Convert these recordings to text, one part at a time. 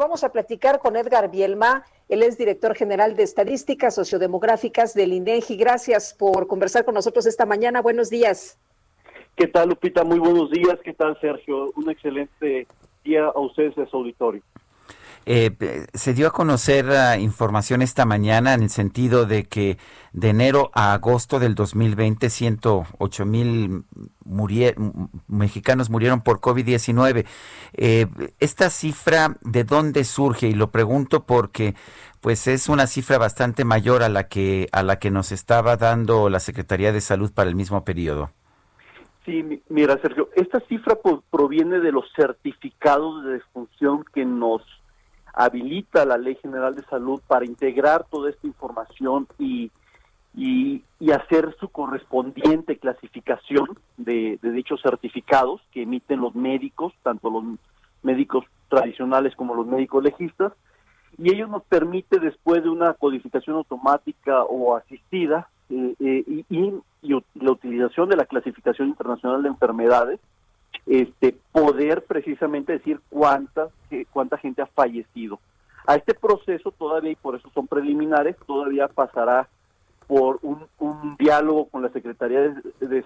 Vamos a platicar con Edgar Bielma. Él es director general de Estadísticas Sociodemográficas del INEGI. Gracias por conversar con nosotros esta mañana. Buenos días. ¿Qué tal, Lupita? Muy buenos días. ¿Qué tal, Sergio? Un excelente día a ustedes de su auditorio. Eh, se dio a conocer uh, información esta mañana en el sentido de que de enero a agosto del 2020 108 mil mexicanos murieron por COVID-19. Eh, esta cifra, ¿de dónde surge? Y lo pregunto porque pues es una cifra bastante mayor a la que a la que nos estaba dando la Secretaría de Salud para el mismo periodo. Sí, mira, Sergio, esta cifra proviene de los certificados de defunción que nos habilita la Ley General de Salud para integrar toda esta información y, y, hacer su correspondiente clasificación de, de, dichos certificados que emiten los médicos, tanto los médicos tradicionales como los médicos legistas, y ello nos permite después de una codificación automática o asistida eh, eh, y, la utilización de la clasificación internacional de enfermedades, este, poder precisamente decir cuánta, cuánta gente ha fallecido. A este proceso todavía, y por eso son preliminares, todavía pasará por un, diálogo con la Secretaría de,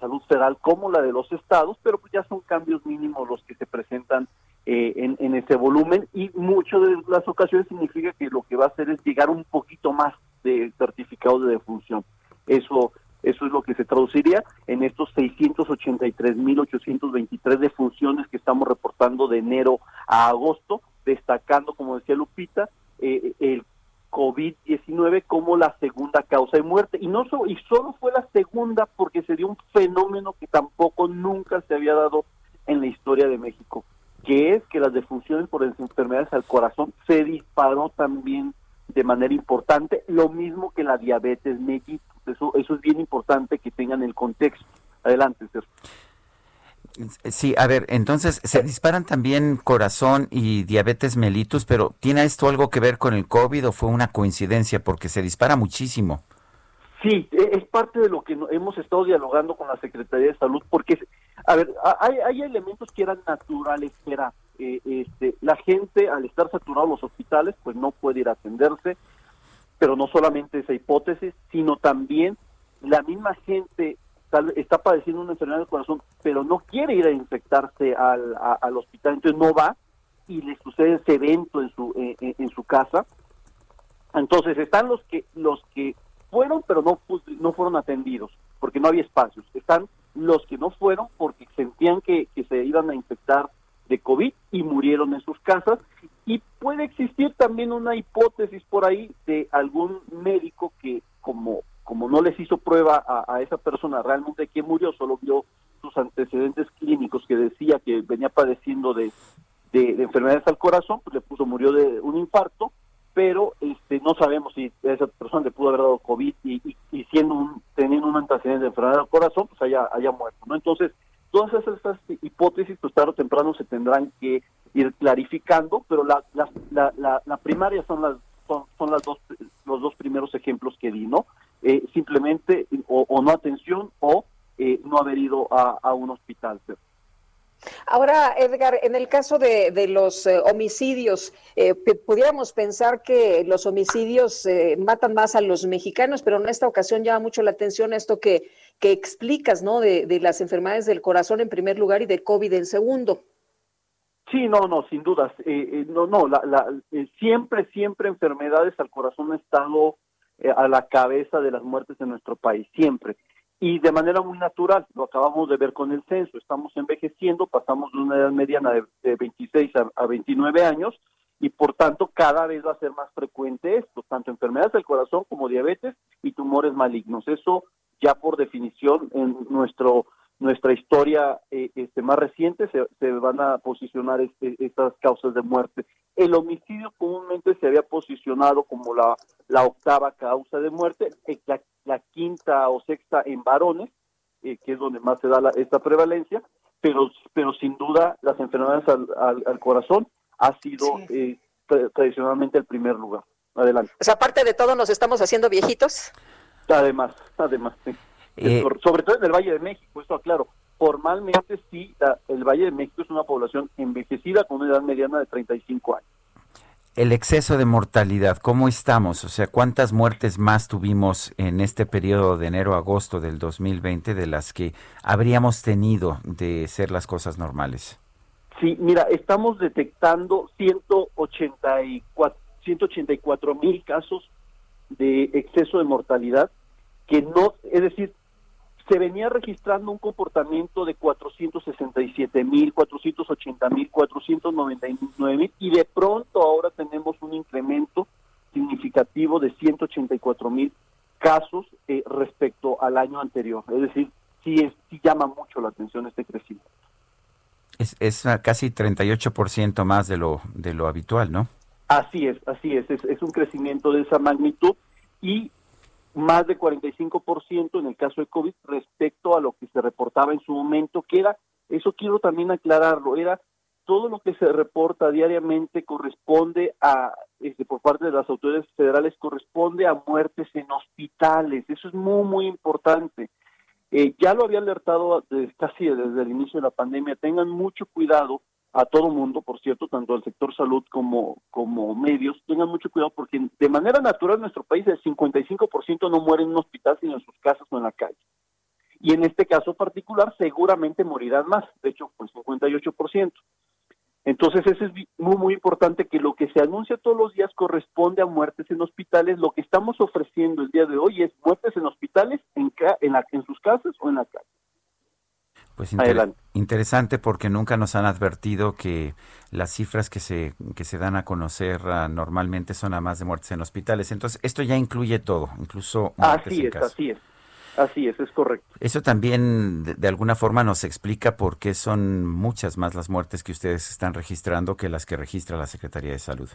Salud Federal como la de los estados, pero pues ya son cambios mínimos los que se presentan eh, en, en, ese volumen y muchas de las ocasiones significa que lo que va a hacer es llegar un poquito más de certificados de defunción. Eso eso es lo que se traduciría en estos 683.823 defunciones que estamos reportando de enero a agosto, destacando, como decía Lupita, eh, el COVID-19 como la segunda causa de muerte. Y, no y solo fue la segunda porque se dio un fenómeno que tampoco nunca se había dado en la historia de México, que es que las defunciones por enfermedades al corazón se disparó también de manera importante, lo mismo que la diabetes mellitus. Eso, eso es bien importante que tengan el contexto. Adelante, Sergio. Sí, a ver, entonces se disparan también corazón y diabetes mellitus, pero ¿tiene esto algo que ver con el COVID o fue una coincidencia? Porque se dispara muchísimo. Sí, e, es parte de lo que hemos estado dialogando con la Secretaría de Salud, porque, a ver, hay, hay elementos que eran naturales, era eh, este, la gente al estar saturados los hospitales, pues no puede ir a atenderse, pero no solamente esa hipótesis, sino también la misma gente está padeciendo una enfermedad del corazón, pero no quiere ir a infectarse al, al hospital, entonces no va y le sucede ese evento en su en, su casa. Entonces están los que los que fueron, pero no no fueron atendidos porque no había espacios. Están los que no fueron porque sentían que, que se iban a infectar de COVID y murieron en sus casas. Existir también una hipótesis por ahí de algún médico que como, como no les hizo prueba a, esa persona realmente que murió, solo vio sus antecedentes clínicos que decía que venía padeciendo de, de, enfermedades al corazón, pues le puso, murió de un infarto, pero este no sabemos si esa persona le pudo haber dado COVID y, y, siendo un, teniendo un antecedente de enfermedad al corazón, pues haya, haya muerto, ¿no? Entonces, Todas esas hipótesis, pues tarde o temprano se tendrán que ir clarificando, pero la, la, la, primaria son las son, las dos los dos primeros ejemplos que di, ¿no? Eh, simplemente o, no atención o eh, no haber ido a, un hospital. Ahora, Edgar, en el caso de, de los eh, homicidios, eh, pudiéramos pensar que los homicidios eh, matan más a los mexicanos, pero en esta ocasión llama mucho la atención esto que, que explicas, ¿no? De, de, las enfermedades del corazón en primer lugar y del COVID en segundo. Sí, no, no, sin dudas. no, no, la, la, siempre, siempre enfermedades al corazón han estado a la cabeza de las muertes en nuestro país, siempre y de manera muy natural, lo acabamos de ver con el censo, estamos envejeciendo, pasamos de una edad mediana de, 26 a, 29 años y por tanto cada vez va a ser más frecuente esto, tanto enfermedades del corazón como diabetes y tumores malignos. Eso ya por definición en nuestro nuestra historia eh, este, más reciente se, van a posicionar este, estas causas de muerte. El homicidio comúnmente se había posicionado como la, la octava causa de muerte, eh, la, la quinta o sexta en varones, eh, que es donde más se da esta prevalencia, pero, pero sin duda las enfermedades al, corazón ha sido tradicionalmente el primer lugar. Adelante. Pues aparte de todo, nos estamos haciendo viejitos. Además, además, sí. Eh, sobre todo en el Valle de México, esto aclaro. Formalmente sí, el Valle de México es una población envejecida con una edad mediana de 35 años. El exceso de mortalidad, ¿cómo estamos? O sea, ¿cuántas muertes más tuvimos en este periodo de enero a agosto del 2020 de las que habríamos tenido de ser las cosas normales? Sí, mira, estamos detectando 184 184 mil casos de exceso de mortalidad que no, es decir, se venía registrando un comportamiento de 467 mil, 480 mil, 499 mil y de pronto ahora tenemos un incremento significativo de 184 mil casos eh, respecto al año anterior. Es decir, sí, es, sí llama mucho la atención este crecimiento. Es, es casi 38% más de lo, de lo habitual, ¿no? Así es, así es, es, es un crecimiento de esa magnitud y más de 45% en el caso de COVID respecto a lo que se reportaba en su momento, que era, eso quiero también aclararlo, era todo lo que se reporta diariamente corresponde a, este, por parte de las autoridades federales, corresponde a muertes en hospitales. Eso es muy, muy importante. Eh, ya lo había alertado casi desde el inicio de la pandemia. Tengan mucho cuidado a todo mundo, por cierto, tanto al sector salud como, como medios, tengan mucho cuidado porque de manera natural en nuestro país el 55% no muere en un hospital sino en sus casas o en la calle. Y en este caso particular seguramente morirán más, de hecho, pues 58%. Entonces, eso es muy, muy importante que lo que se anuncia todos los días corresponde a muertes en hospitales. Lo que estamos ofreciendo el día de hoy es muertes en hospitales, en, en, la, en sus casas o en la calle. Pues interesante porque nunca nos han advertido que las cifras que se, que se dan a conocer uh, normalmente son a más de muertes en hospitales. Entonces, esto ya incluye todo, incluso Así es, así es. Así es, es correcto. Eso también de, de, alguna forma nos explica por qué son muchas más las muertes que ustedes están registrando que las que registra la Secretaría de Salud.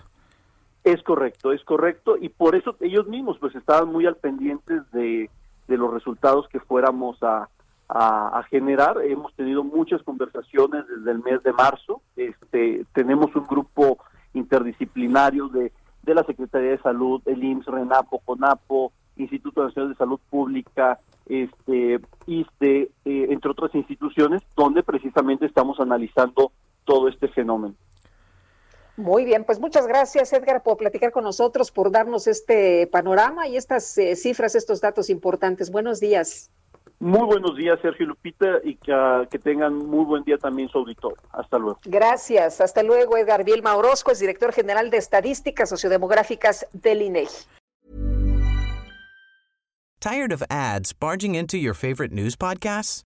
Es correcto, es correcto, y por eso ellos mismos pues estaban muy al pendientes de, de los resultados que fuéramos a, a, generar. Hemos tenido muchas conversaciones desde el mes de marzo. Este, tenemos un grupo interdisciplinario de, de la Secretaría de Salud, el IMSS, RENAPO, CONAPO, Instituto Nacional de Salud Pública, este, ISTE, eh, entre otras instituciones, donde precisamente estamos analizando todo este fenómeno. Muy bien, pues muchas gracias Edgar por platicar con nosotros, por darnos este panorama y estas eh, cifras, estos datos importantes. Buenos días. Muy buenos días, Sergio Lupita, y que, tengan muy buen día también su auditor. Hasta luego. Gracias. Hasta luego, Edgar Vilma Orozco, es director general de Estadísticas Sociodemográficas del INEGI. Tired of ads barging into your favorite news podcasts?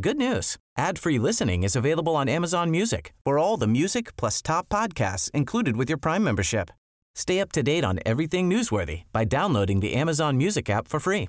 Good news. Ad-free listening is available on Amazon Music. For all the music plus top podcasts included with your Prime membership. Stay up to date on everything newsworthy by downloading the Amazon Music app for free